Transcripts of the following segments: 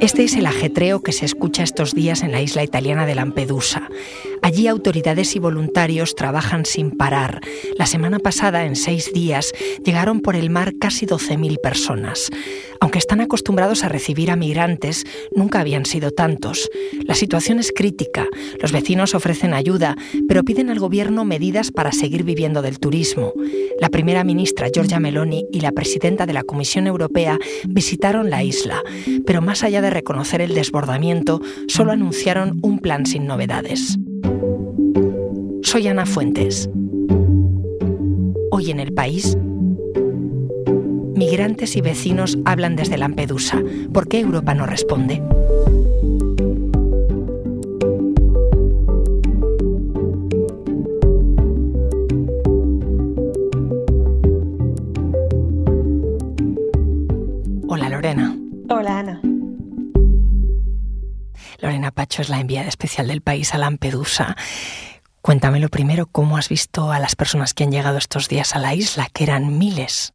Este es el ajetreo que se escucha estos días en la isla italiana de Lampedusa. Allí autoridades y voluntarios trabajan sin parar. La semana pasada, en seis días, llegaron por el mar casi 12.000 personas. Aunque están acostumbrados a recibir a migrantes, nunca habían sido tantos. La situación es crítica. Los vecinos ofrecen ayuda, pero piden al gobierno medidas para seguir viviendo del turismo. La primera ministra Giorgia Meloni y la presidenta de la Comisión Europea visitaron la isla, pero más allá de reconocer el desbordamiento, solo anunciaron un plan sin novedades. Soy Ana Fuentes. Hoy en el país, migrantes y vecinos hablan desde Lampedusa. ¿Por qué Europa no responde? Hola Lorena. Hola Ana. Lorena Pacho es la enviada especial del país a Lampedusa. Cuéntame lo primero, ¿cómo has visto a las personas que han llegado estos días a la isla, que eran miles?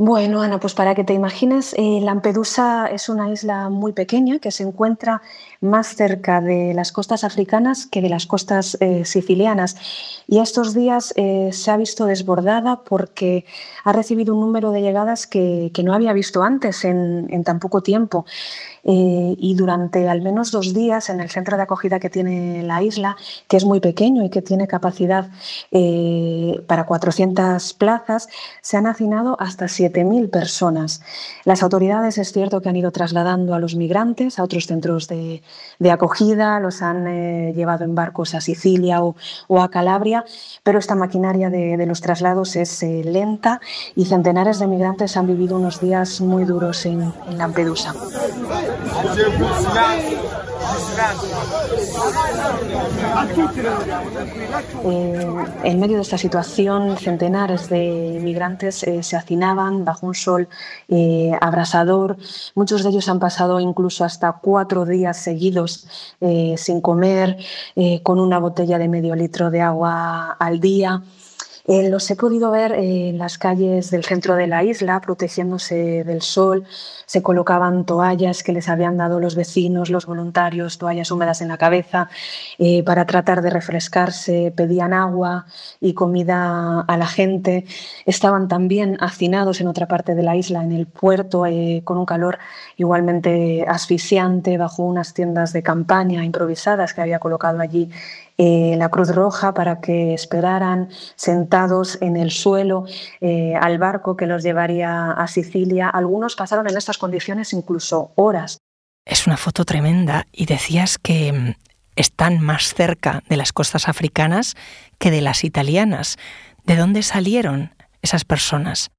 Bueno, Ana, pues para que te imagines, eh, Lampedusa es una isla muy pequeña que se encuentra más cerca de las costas africanas que de las costas eh, sicilianas. Y estos días eh, se ha visto desbordada porque ha recibido un número de llegadas que, no había visto antes en, tan poco tiempo. Y durante al menos dos días en el centro de acogida que tiene la isla, que es muy pequeño y que tiene capacidad para 400 plazas, se han hacinado hasta 7.000 personas. Las autoridades es cierto que han ido trasladando a los migrantes a otros centros de, de acogida, los han eh, llevado en barcos a Sicilia o, a Calabria, pero esta maquinaria de, los traslados es eh, lenta y centenares de migrantes han vivido unos días muy duros en Lampedusa. Eh, en medio de esta situación, centenares de migrantes eh, se hacinaban bajo un sol eh, abrasador. Muchos de ellos han pasado incluso hasta cuatro días seguidos sin comer, con una botella de medio litro de agua al día. Eh, los he podido ver en las calles del centro de la isla, protegiéndose del sol. Se colocaban toallas que les habían dado los vecinos, los voluntarios, toallas húmedas en la cabeza, eh, para tratar de refrescarse. Pedían agua y comida a la gente. Estaban también hacinados en otra parte de la isla, en el puerto, eh, con un calor igualmente asfixiante, bajo unas tiendas de campaña improvisadas que había colocado allí eh, la Cruz Roja para que esperaran sentados en el suelo eh, al barco que los llevaría a Sicilia. Algunos pasaron en estas condiciones incluso horas. Es una foto tremenda y decías que mm, están más cerca de las costas africanas que de las italianas. ¿De dónde salieron esas personas?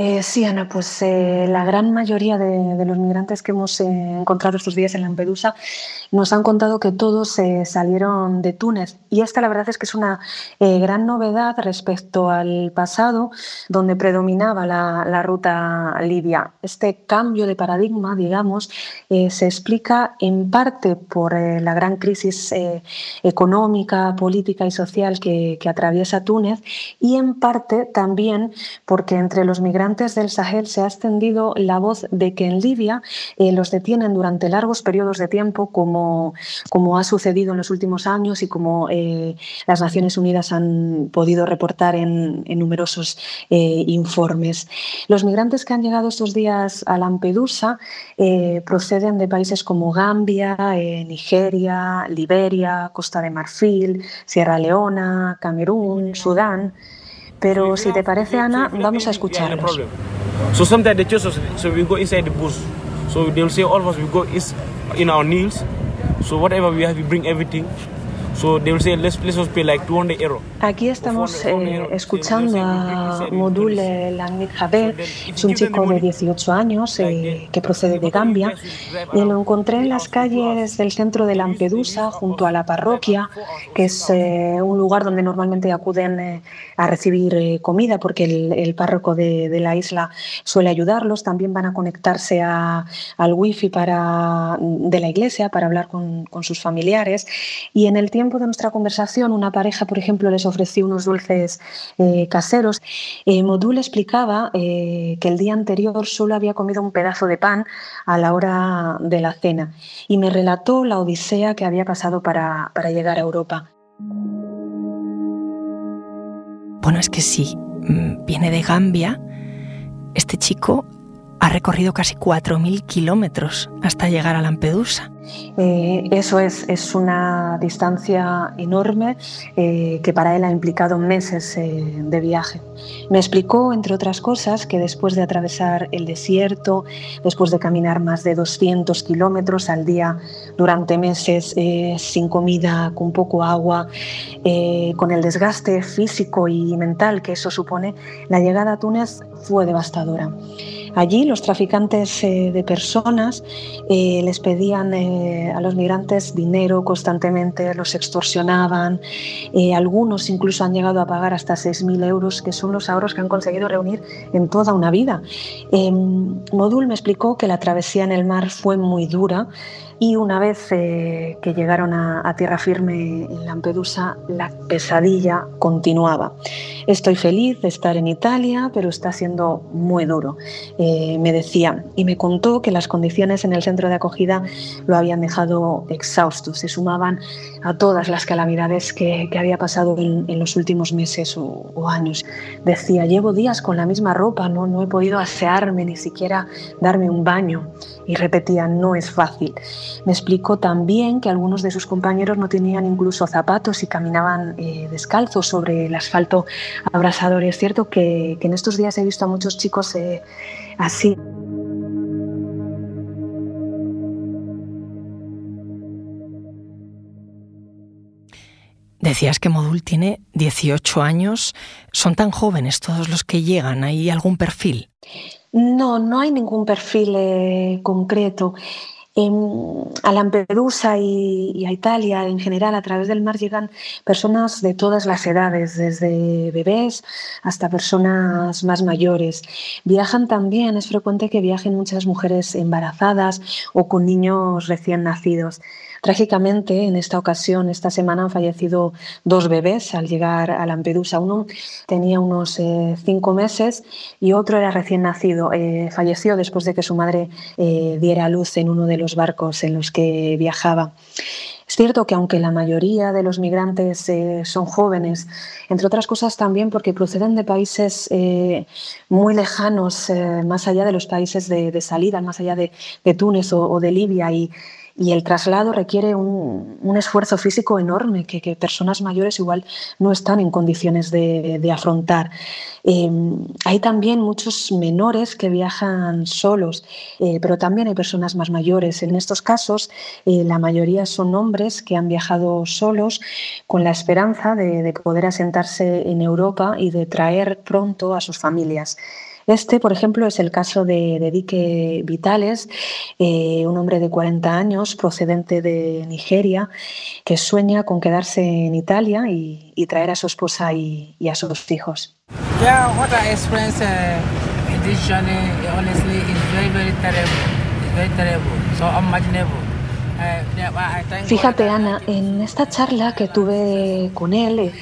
Eh, sí, Ana, pues eh, la gran mayoría de, los migrantes que hemos eh, encontrado estos días en Lampedusa nos han contado que todos salieron de Túnez. Y esta la verdad es que es una gran novedad respecto al pasado, donde predominaba la, ruta libia. Este cambio de paradigma, digamos, se explica en parte por la gran crisis económica, política y social que, que atraviesa Túnez y en parte también porque entre los migrantes antes del Sahel se ha extendido la voz de que en Libia eh, los detienen durante largos periodos de tiempo, como, como ha sucedido en los últimos años y como eh, las Naciones Unidas han podido reportar en, numerosos eh, informes. Los migrantes que han llegado estos días a Lampedusa proceden de países como Gambia, Nigeria, Liberia, Costa de Marfil, Sierra Leona, Camerún, Sudán. Pero si te parece, Ana, vamos a escucharlos. So sometimes they choose us, so we go inside the bush. So they'll say all of us we go is in our knees. So whatever we have, we bring everything. Aquí estamos eh, escuchando a Module Langit Jabel, es un chico de 18 años eh, que procede de Gambia. Y lo encontré en las calles del centro de Lampedusa, junto a la parroquia, que es eh, un lugar donde normalmente acuden a recibir comida, porque el, párroco de, la isla suele ayudarlos. También van a conectarse al wifi para, de la iglesia para hablar con, con sus familiares. Y en el tiempo tiempo de nuestra conversación, una pareja, por ejemplo, les ofreció unos dulces eh, caseros. Eh, Modul explicaba eh, que el día anterior solo había comido un pedazo de pan a la hora de la cena y me relató la odisea que había pasado para, para llegar a Europa. Bueno, es que sí, mm, viene de Gambia, este chico ha recorrido casi 4.000 kilómetros hasta llegar a Lampedusa. Eh, eso es, es, una distancia enorme eh, que para él ha implicado meses eh, de viaje. Me explicó, entre otras cosas, que después de atravesar el desierto, después de caminar más de 200 kilómetros al día durante meses, sin comida, con poco agua, con el desgaste físico y mental que eso supone, la llegada a Túnez fue devastadora. Allí los traficantes de personas les pedían eh, a los migrantes dinero constantemente, los extorsionaban, eh, algunos incluso han llegado a pagar hasta 6.000 euros, que son los ahorros que han conseguido reunir en toda una vida. Em, Modul me explicó que la travesía en el mar fue muy dura, y una vez eh, que llegaron a, tierra firme en Lampedusa, la pesadilla continuaba. Estoy feliz de estar en Italia, pero está siendo muy duro, eh, me decía. Y me contó que las condiciones en el centro de acogida lo habían dejado exhausto, se sumaban a todas las calamidades que, había pasado en, los últimos meses o, años. Decía, llevo días con la misma ropa, no, no he podido asearme, ni siquiera darme un baño. Y repetía, no es fácil. Me explicó también que algunos de sus compañeros no tenían incluso zapatos y caminaban eh, descalzos sobre el asfalto abrasador. Y es cierto que, en estos días he visto a muchos chicos eh, así. Decías que Modul tiene 18 años. ¿Son tan jóvenes todos los que llegan? ¿Hay algún perfil? No, no hay ningún perfil eh, concreto a Lampedusa y, a Italia en general, a través del mar llegan personas de todas las edades, desde bebés hasta personas más mayores. Viajan también, es frecuente que viajen muchas mujeres embarazadas o con niños recién nacidos. Trágicamente, en esta ocasión, esta semana han fallecido dos bebés al llegar a Lampedusa. Uno tenía unos eh, cinco meses y otro era recién nacido. Eh, falleció después de que su madre eh, diera luz en uno de los barcos en los que viajaba. Es cierto que aunque la mayoría de los migrantes son jóvenes, entre otras cosas también porque proceden de países muy lejanos, más allá de los países de, salida, más allá de, Túnez o, o, de Libia, y y el traslado requiere un, esfuerzo físico enorme que, personas mayores igual no están en condiciones de, afrontar. Em, hay también muchos menores que viajan solos, eh, pero también hay personas más mayores. En estos casos, eh, la mayoría son hombres que han viajado solos con la esperanza de poder asentarse en Europa y de traer pronto a sus familias. Este, por ejemplo, es el caso de, Dique Vitales, eh, un hombre de 40 años procedente de Nigeria que sueña con quedarse en Italia y, traer a su esposa y, a sus hijos. Fíjate, Ana, en esta charla que tuve con él, eh,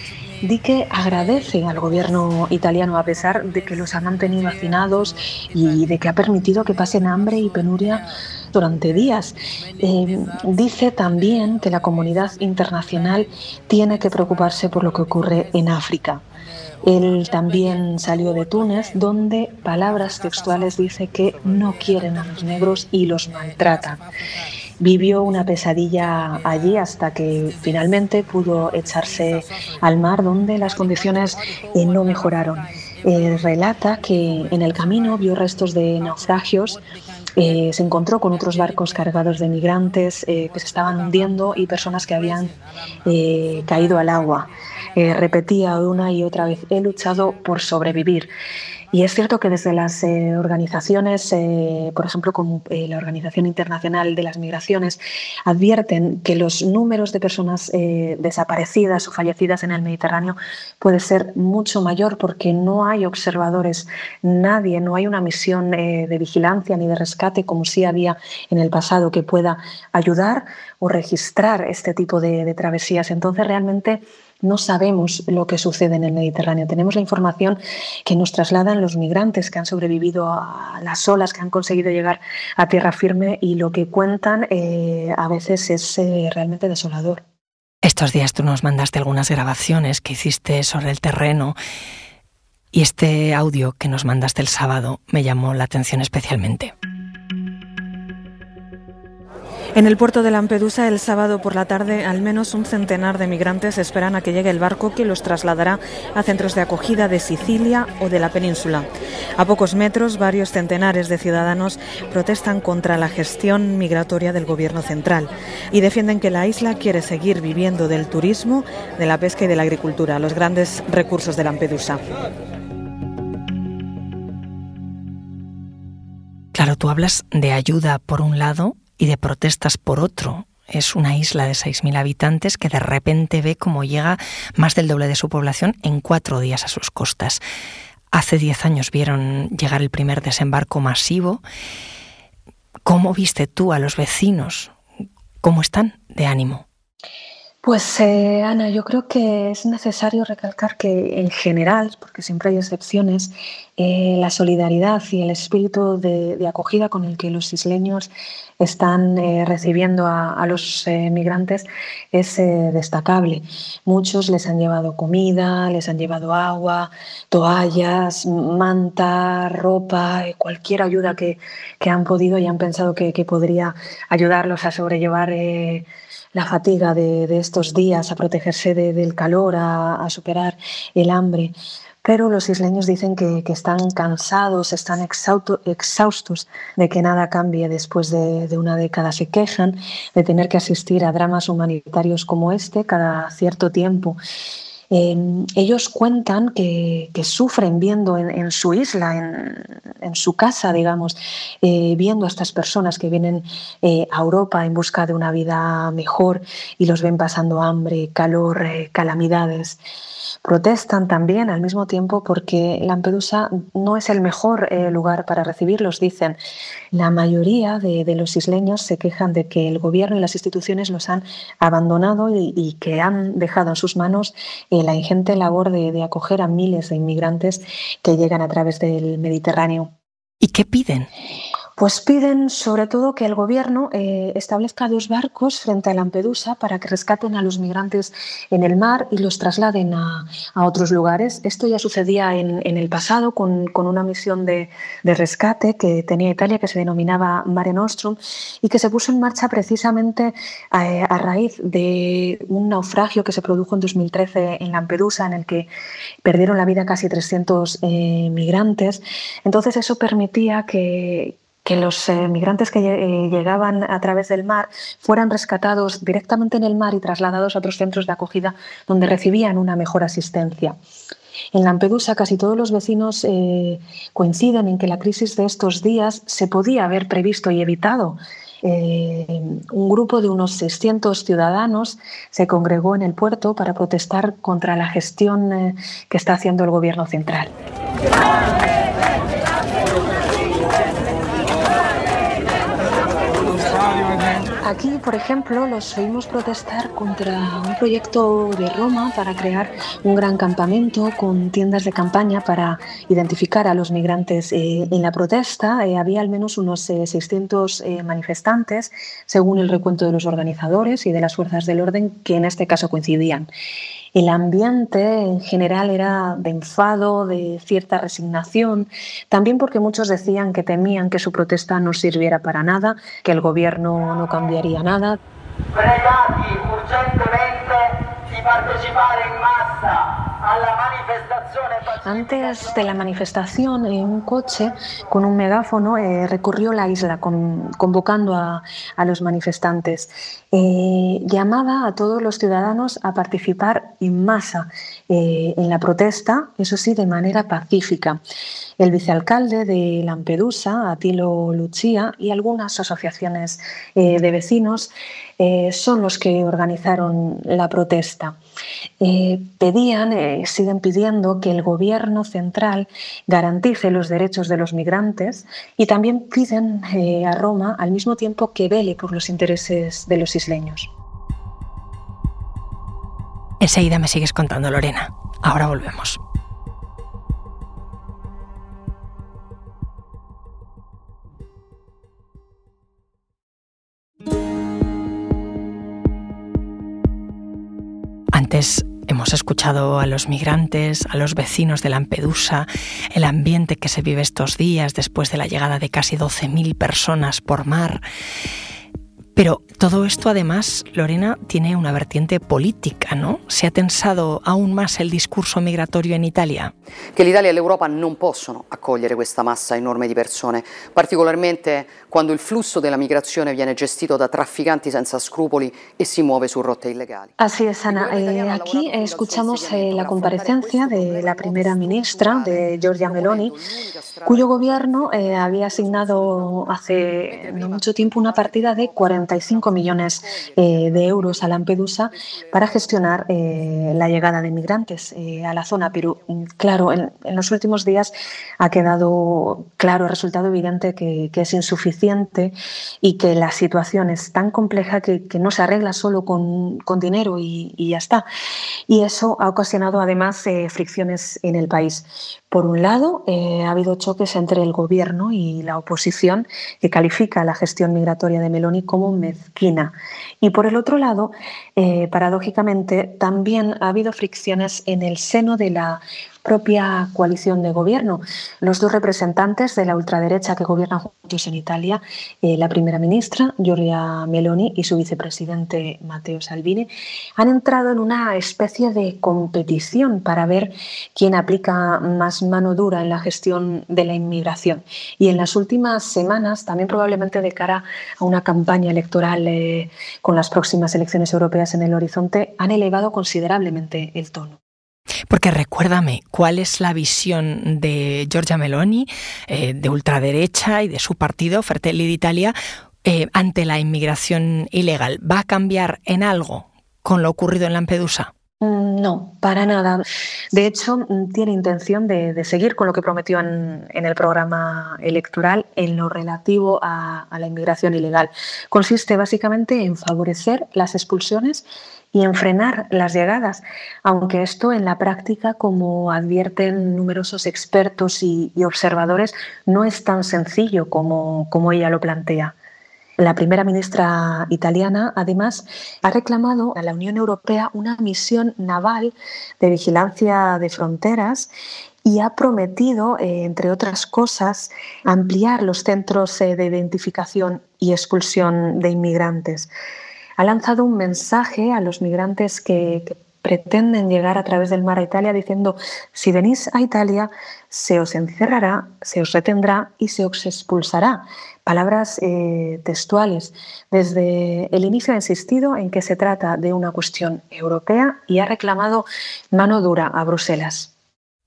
di que agradece al gobierno italiano a pesar de que los ha mantenido hacinados y de que ha permitido que pasen hambre y penuria durante días. Eh, dice también que la comunidad internacional tiene que preocuparse por lo que ocurre en África. Él también salió de Túnez, donde palabras textuales dice que no quieren a los negros y los maltratan vivió una pesadilla allí hasta que finalmente pudo echarse al mar donde las condiciones eh, no mejoraron. Eh, relata que en el camino vio restos de naufragios eh, se encontró con otros barcos cargados de migrantes que se estaban hundiendo y personas que habían caído al agua. Eh, repetía una y otra vez, he luchado por sobrevivir. Y es cierto que desde las eh, organizaciones, eh, por ejemplo, como la Organización Internacional de las Migraciones, advierten que los números de personas desaparecidas o fallecidas en el Mediterráneo puede ser mucho mayor porque no hay observadores, nadie, no hay una misión de vigilancia ni de rescate como sí había en el pasado que pueda ayudar o registrar este tipo de travesías. Entonces, realmente no sabemos lo que sucede en el Mediterráneo. Tenemos la información que nos trasladan los migrantes que han sobrevivido a las olas, que han conseguido llegar a tierra firme y lo que cuentan eh, a veces es eh, realmente desolador. Estos días tú nos mandaste algunas grabaciones que hiciste sobre el terreno y este audio que nos mandaste el sábado me llamó la atención especialmente. En el puerto de Lampedusa, el sábado por la tarde, al menos un centenar de migrantes esperan a que llegue el barco que los trasladará a centros de acogida de Sicilia o de la península. A pocos metros, varios centenares de ciudadanos protestan contra la gestión migratoria del gobierno central y defienden que la isla quiere seguir viviendo del turismo, de la pesca y de la agricultura, los grandes recursos de Lampedusa. Claro, tú hablas de ayuda por un lado y de protestas por otro. Es una isla de 6.000 habitantes que de repente ve cómo llega más del doble de su población en cuatro días a sus costas. Hace diez años vieron llegar el primer desembarco masivo. ¿Cómo viste tú a los vecinos? ¿Cómo están de ánimo? Pues eh, Ana, yo creo que es necesario recalcar que en general, porque siempre hay excepciones, eh, la solidaridad y el espíritu de, acogida con el que los isleños están eh, recibiendo a, los migrantes es destacable. Muchos les han llevado comida, les han llevado agua, toallas, manta, ropa, cualquier ayuda que, han podido y han pensado que, que podría ayudarlos a sobrellevar la fatiga de, estos días, a protegerse del calor, a, superar el hambre. Pero los isleños dicen que, están cansados, están exhaustos de que nada cambie después de, de, una década. Se quejan de tener que asistir a dramas humanitarios como este cada cierto tiempo Em, ellos cuentan que, sufren viendo en, su isla, en, su casa, digamos, eh, viendo a estas personas que vienen eh, a Europa en busca de una vida mejor y los ven pasando hambre, calor, eh, calamidades protestan también al mismo tiempo porque Lampedusa no es el mejor eh, lugar para recibirlos, dicen. La mayoría de, los isleños se quejan de que el gobierno y las instituciones los han abandonado y, que han dejado en sus manos eh, la ingente labor de, de acoger a miles de inmigrantes que llegan a través del Mediterráneo. ¿Y qué piden? Pues piden sobre todo que el gobierno eh, establezca dos barcos frente a Lampedusa para que rescaten a los migrantes en el mar y los trasladen a, otros lugares. Esto ya sucedía en, el pasado con, una misión de, rescate que tenía Italia que se denominaba Mare Nostrum y que se puso en marcha precisamente a, raíz de un naufragio que se produjo en 2013 en Lampedusa en el que perdieron la vida casi 300 eh, migrantes. Entonces eso permitía que que los eh, migrantes que eh, llegaban a través del mar fueran rescatados directamente en el mar y trasladados a otros centros de acogida donde recibían una mejor asistencia. En Lampedusa casi todos los vecinos eh, coinciden en que la crisis de estos días se podía haber previsto y evitado. un grupo de unos 600 ciudadanos se congregó en el puerto para protestar contra la gestión que está haciendo el gobierno central. Aquí, por ejemplo, los oímos protestar contra un proyecto de Roma para crear un gran campamento con tiendas de campaña para identificar a los migrantes. Eh, en la protesta eh, había al menos unos 600 eh, manifestantes, según el recuento de los organizadores y de las fuerzas del orden, que en este caso coincidían. El ambiente en general era de enfado, de cierta resignación, también porque muchos decían que temían que su protesta no sirviera para nada, que el gobierno no cambiaría nada. Urgentemente Antes de la manifestación, un coche con un megáfono eh, recorrió la isla convocando a, los manifestantes. Eh, llamaba a todos los ciudadanos a participar en masa eh, en la protesta, eso sí, de manera pacífica. El vicealcalde de Lampedusa, Atilo Lucia, y algunas asociaciones de vecinos son los que organizaron la protesta. Pedían, siguen pidiendo que el gobierno central garantice los derechos de los migrantes y también piden eh, a Roma al mismo tiempo que vele por los intereses de los isleños. Enseguida me sigues contando, Lorena. Ahora volvemos. Hemos escuchado a los migrantes, a los vecinos de Lampedusa, el ambiente que se vive estos días después de la llegada de casi 12.000 personas por mar. Pero todo esto además, Lorena, tiene una vertiente política, ¿no? ¿Se ha tensado aún más el discorso migratorio en Italia? Che l'Italia e l'Europa non possono accogliere questa massa enorme di persone, particolarmente quando il flusso della migrazione viene gestito da trafficanti senza scrupoli e si muove su rotte illegali. Así es, Ana. Eh, aquí escuchamos eh, la comparecencia de la primera ministra, de Giorgia Meloni, cuyo gobierno eh, había asignado hace no mucho tiempo una partida de 45 millones eh, de euros a Lampedusa para gestionar eh, la llegada de migrantes eh, a la zona. Pero mm, claro, en, los últimos días ha quedado claro, resultado evidente que, es insuficiente y que la situación es tan compleja que, no se arregla solo con, dinero y, ya está. Y eso ha ocasionado además fricciones en el país. Por un lado, eh, ha habido choques entre el gobierno y la oposición que califica la gestión migratoria de Meloni como mezquina. Y por el otro lado, eh, paradójicamente, también ha habido fricciones en el seno de la propia coalición de gobierno. Los dos representantes de la ultraderecha que gobiernan juntos en Italia, eh, la primera ministra Giorgia Meloni y su vicepresidente Matteo Salvini, han entrado en una especie de competición para ver quién aplica más mano dura en la gestión de la inmigración. Y en las últimas semanas, también probablemente de cara a una campaña electoral eh, con las próximas elecciones europeas en el horizonte, han elevado considerablemente el tono. Porque recuérdame, ¿cuál es la visión de Giorgia Meloni, eh, de ultraderecha y de su partido, Fratelli d'Italia, eh, ante la inmigración ilegal? ¿Va a cambiar en algo con lo ocurrido en Lampedusa? Mm, no, para nada. De hecho, mm, tiene intención de, seguir con lo que prometió en, el programa electoral en lo relativo a la inmigración ilegal. Consiste básicamente en favorecer las expulsiones y en frenar las llegadas, aunque esto en la práctica, como advierten numerosos expertos y, observadores, no es tan sencillo como, como ella lo plantea. La primera ministra italiana, además, ha reclamado a la Unión Europea una misión naval de vigilancia de fronteras y ha prometido, eh, entre otras cosas, ampliar los centros eh, de identificación y expulsión de inmigrantes ha lanzado un mensaje a los migrantes que, pretenden llegar a través del mar a Italia diciendo, si venís a Italia, se os encerrará, se os retendrá y se os expulsará. Palabras eh, textuales. Desde el inicio ha insistido en que se trata de una cuestión europea y ha reclamado mano dura a Bruselas.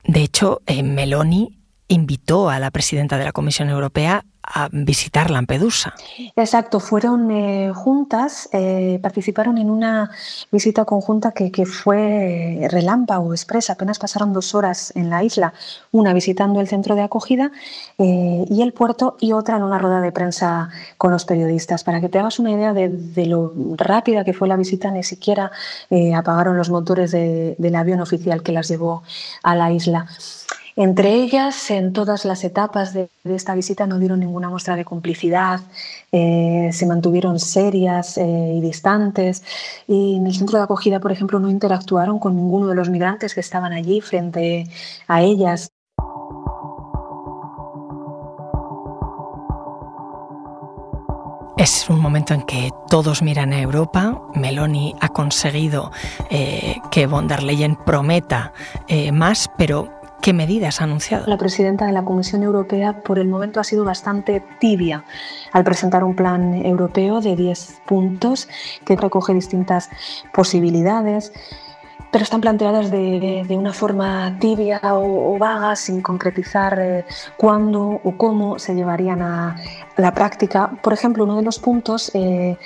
De hecho, eh, Meloni invitó a la presidenta de la Comisión Europea a visitar Lampedusa. Exacto, fueron eh, juntas, eh, participaron en una visita conjunta que, fue relámpago, expresa, apenas pasaron dos horas en la isla, una visitando el centro de acogida eh, y el puerto y otra en una rueda de prensa con los periodistas. Para que te hagas una idea de, lo rápida que fue la visita, ni siquiera apagaron los motores del avión oficial que las llevó a la isla. Entre ellas, en todas las etapas de, esta visita no dieron ninguna muestra de complicidad, eh, se mantuvieron serias eh, y distantes. Y en el centro de acogida, por ejemplo, no interactuaron con ninguno de los migrantes que estaban allí frente a ellas. Es un momento en que todos miran a Europa. Meloni ha conseguido eh, que von der Leyen prometa más, pero ¿Qué medidas ha anunciado? La presidenta de la Comisión Europea por el momento ha sido bastante tibia al presentar un plan europeo de 10 puntos que recoge distintas posibilidades pero están planteadas de, una forma tibia o, vaga, sin concretizar eh, cuándo o cómo se llevarían a la práctica. Por ejemplo, uno de los puntos eh,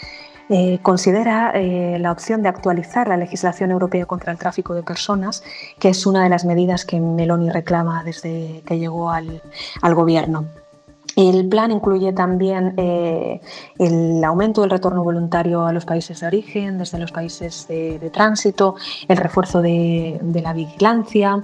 eh, considera la opción de actualizar la legislación europea contra el tráfico de personas, que es una de las medidas que Meloni reclama desde que llegó al, al gobierno. El plan incluye también eh, el aumento del retorno voluntario a los países de origen, desde los países de, tránsito, el refuerzo de, la vigilancia.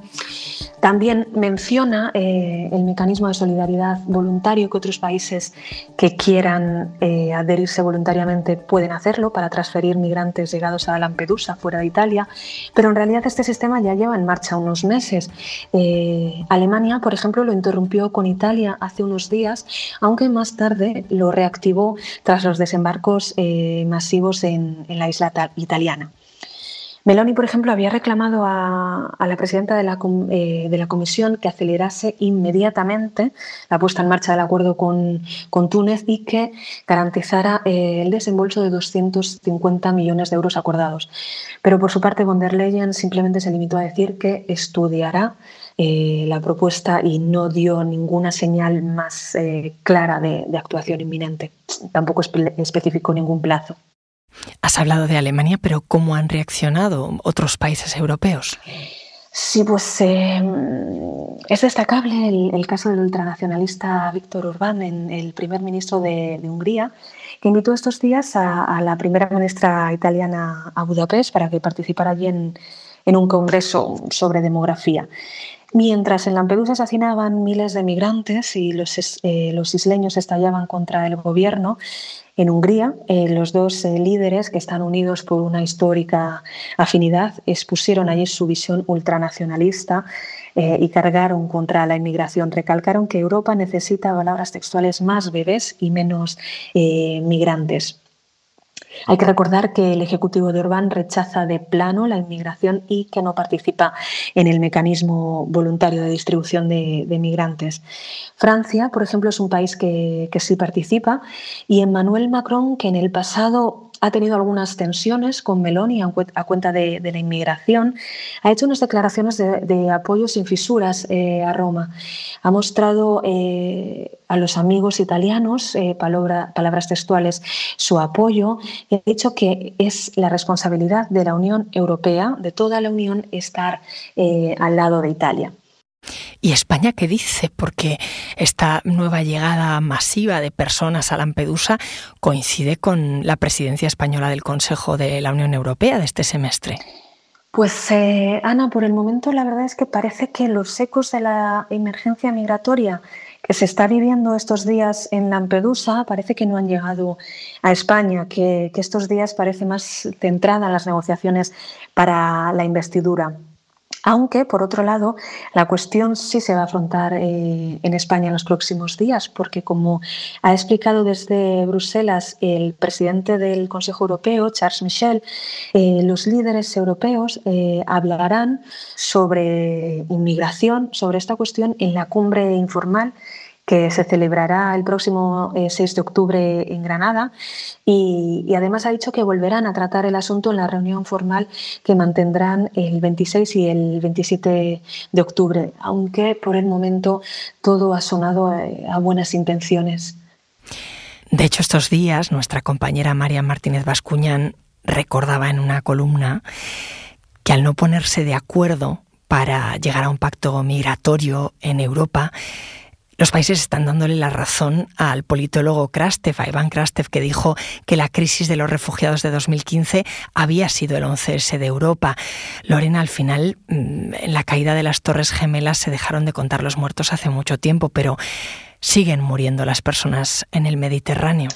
También menciona eh, el mecanismo de solidaridad voluntario que otros países que quieran eh, adherirse voluntariamente pueden hacerlo para transferir migrantes llegados a Lampedusa fuera de Italia. Pero en realidad este sistema ya lleva en marcha unos meses. Alemania, por ejemplo, lo interrumpió con Italia hace unos días aunque más tarde lo reactivó tras los desembarcos eh, masivos en, la isla italiana. Meloni, por ejemplo, había reclamado a, la presidenta de la, eh, de la, Comisión que acelerase inmediatamente la puesta en marcha del acuerdo con, Túnez y que garantizara eh, el desembolso de 250 millones de euros acordados. Pero por su parte, von der Leyen simplemente se limitó a decir que estudiará eh, la propuesta y no dio ninguna señal más clara de, actuación inminente. Tampoco especificó ningún plazo. Has hablado de Alemania, pero ¿cómo han reaccionado otros países europeos? Sí, pues eh, es destacable el, caso del ultranacionalista Víctor Orbán, el primer ministro de, Hungría, que invitó estos días a, la primera ministra italiana a Budapest para que participara allí en, en un congreso sobre demografía. Mientras en Lampedusa asesinaban miles de migrantes y los, eh, los isleños estallaban contra el gobierno, en Hungría, eh, los dos eh, líderes que están unidos por una histórica afinidad expusieron allí su visión ultranacionalista y cargaron contra la inmigración. Recalcaron que Europa necesita palabras textuales más bebés y menos migrantes. Hay que recordar que el Ejecutivo de Orbán rechaza de plano la inmigración y que no participa en el mecanismo voluntario de distribución de, migrantes. Francia, por ejemplo, es un país que, que sí participa y Emmanuel Macron, que en el pasado ha tenido algunas tensiones con Meloni a cuenta de, la inmigración. Ha hecho unas declaraciones de, apoyo sin fisuras eh, a Roma. Ha mostrado eh, a los amigos italianos, eh, palabras textuales, su apoyo y ha dicho que es la responsabilidad de la Unión Europea, de toda la Unión, estar al lado de Italia. ¿Y España qué dice? Porque esta nueva llegada masiva de personas a Lampedusa coincide con la presidencia española del Consejo de la Unión Europea de este semestre. Pues eh, Ana, por el momento la verdad es que parece que los ecos de la emergencia migratoria que se está viviendo estos días en Lampedusa parece que no han llegado a España, que, que estos días parece más centrada en las negociaciones para la investidura. Aunque, por otro lado, la cuestión sí se va a afrontar eh, en España en los próximos días, porque como ha explicado desde Bruselas el presidente del Consejo Europeo, Charles Michel, eh, los líderes europeos eh, hablarán sobre inmigración, sobre esta cuestión en la cumbre informal que se celebrará el próximo 6 eh, de octubre en Granada y, además ha dicho que volverán a tratar el asunto en la reunión formal que mantendrán el 26 y el 27 de octubre, aunque por el momento todo ha sonado eh, a, buenas intenciones. De hecho, estos días nuestra compañera María Martínez Bascuñán recordaba en una columna que al no ponerse de acuerdo para llegar a un pacto migratorio en Europa, los países están dándole la razón al politólogo Krastev, a Iván Krastev, que dijo que la crisis de los refugiados de 2015 había sido el 11S de Europa. Lorena, al final, mm, en la caída de las Torres Gemelas se dejaron de contar los muertos hace mucho tiempo, pero siguen muriendo las personas en el Mediterráneo.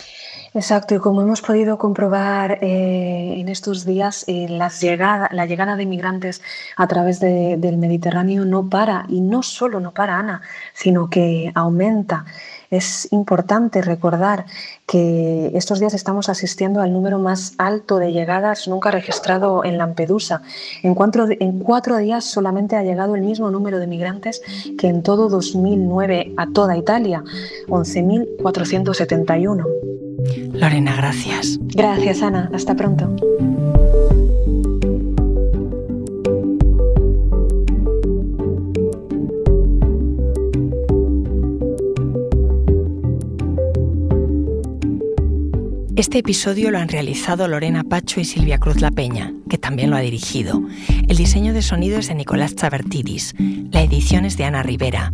Exacto, y como hemos podido comprobar eh, en estos días, eh, llegada, la llegada de migrantes a través de, del Mediterráneo no para, y no solo no para, Ana, sino que aumenta. Es importante recordar que estos días estamos asistiendo al número más alto de llegadas nunca registrado en Lampedusa. En cuatro, en cuatro días solamente ha llegado el mismo número de migrantes que en todo 2009 a toda Italia, 11.471. Lorena, gracias. Gracias, Ana. Hasta pronto. Este episodio lo han realizado Lorena Pacho y Silvia Cruz La Peña, que también lo ha dirigido. El diseño de sonido es de Nicolás Chabertidis. La edición es de Ana Rivera.